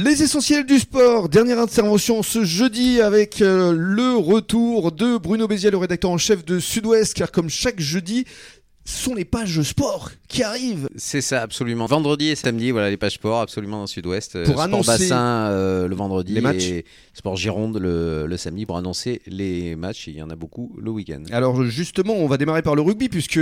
Les essentiels du sport, dernière intervention ce jeudi avec euh, le retour de Bruno Bézier, le rédacteur en chef de Sud-Ouest, car comme chaque jeudi, ce sont les pages sport qui arrivent. C'est ça, absolument. Vendredi et samedi, voilà les pages sport, absolument dans le Sud-Ouest. Euh, Pour sport annoncer bassin euh, le vendredi les matchs. et sport Gironde le, le samedi pour annoncer les matchs. Il y en a beaucoup le week-end. Alors justement, on va démarrer par le rugby puisque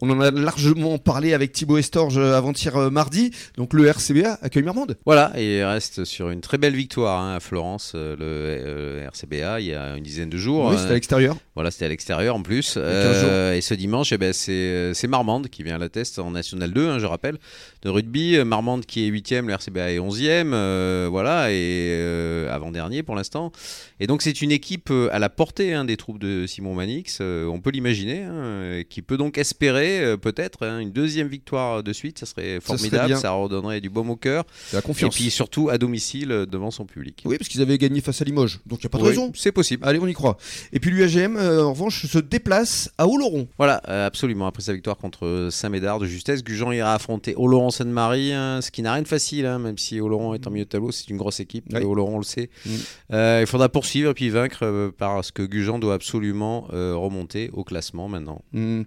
on en a largement parlé avec Thibaut Estorge avant-hier euh, mardi. Donc le RCBA accueille Marmande. Voilà, et il reste sur une très belle victoire hein, à Florence, euh, le euh, RCBA, il y a une dizaine de jours. Oui, c'était à Euh, l'extérieur. Voilà, c'était à l'extérieur en plus. 15 Euh, et ce dimanche, eh ben, c'est c'est Marmande qui vient à la test en National 2, hein, je rappelle, de rugby. Euh, Marmande qui est 8e, le RCBA est 11e. euh, voilà, et euh, avant-dernier pour l'instant. Et donc, c'est une équipe euh, à la portée hein, des troupes de Simon Manix. euh, on peut l'imaginer, hein, qui peut donc espérer euh, peut-être hein, une deuxième victoire de suite. Ça serait formidable, ça, redonnerait du baume au cœur. La Et confiance. puis surtout à domicile euh, devant son public. Oui, parce qu'ils avaient gagné face à Limoges. Donc il n'y a pas de Oui, raison. C'est possible. Allez, on y croit. Et puis l'UAGM, euh, en revanche, se déplace à Oloron. Voilà, euh, absolument. Après sa victoire contre Saint-Médard de justesse, Gujan ira affronter Oloron-Sainte-Marie, hein, ce qui n'a rien de facile, même si Oloron est en milieu de tableau, c'est une grosse équipe. Oui. et Oloron, on le sait. Mm. Euh, il faudra poursuivre et puis vaincre euh, parce que Gujan doit absolument euh, remonter au classement maintenant. Euh,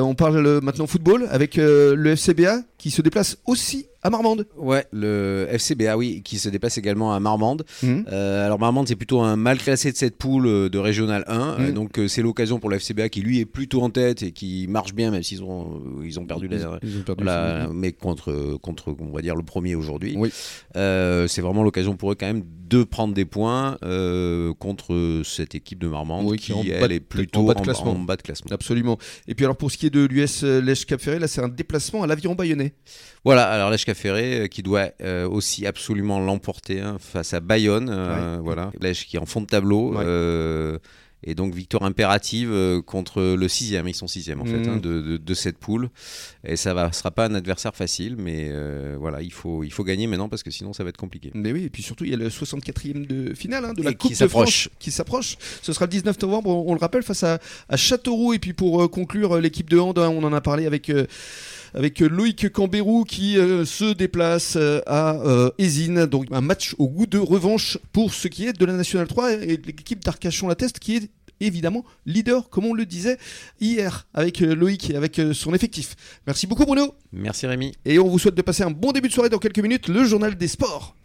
on parle maintenant football avec le FCBA qui se déplace aussi à Marmande. Ouais, le FCBA, oui, qui se déplace également à Marmande. Hmm. Euh, alors Marmande, c'est plutôt un mal classé de cette poule euh, de Régional 1. Mm. Euh, donc euh, c'est l'occasion pour le FCBA qui lui est plutôt en tête et qui marche bien, même s'ils ont, ils ont perdu la, Ils ont perdu. Voilà, mais contre, contre, on va dire, le premier aujourd'hui. Oui. C'est vraiment l'occasion pour eux quand même de prendre des points contre cette équipe de Marmande Oui, qui, qui elle, de- est plutôt en bas de en, classement. en bas de classement. Absolument. Et puis alors pour ce qui est de l'US Lèche Cap Ferré, là c'est un déplacement à l'aviron bayonnais. Voilà, alors Lèche Ferré euh, qui doit euh, aussi absolument l'emporter hein, face à Bayonne. euh, Voilà, Lèche qui est en fond de tableau. Ouais. euh, et donc victoire impérative contre le sixième, ils sont sixième en fait hein, de, de- de cette poule. Et ça va, sera pas un adversaire facile, mais euh, voilà, il faut, il faut gagner maintenant parce que sinon ça va être compliqué. Mais oui, et puis surtout il y a le 64e de finale hein, de la Et Coupe qui de s'approche. France qui s'approche. Ce sera le 19 novembre, on, on le rappelle, face à, à Châteauroux. Et puis pour euh, conclure, l'équipe de hand, hein, on en a parlé avec... euh, avec euh, Loïc Cambérou qui euh, se déplace euh, à euh, Ésine. Donc un match au goût de revanche pour ce qui est de la Nationale 3 et de l'équipe d'Arcachon-la-Teste qui est évidemment leader, comme on le disait hier avec euh, Loïc et avec euh, son effectif. Merci beaucoup Bruno Merci Rémi. et on vous souhaite de passer un bon début de soirée dans quelques minutes, le journal des sports.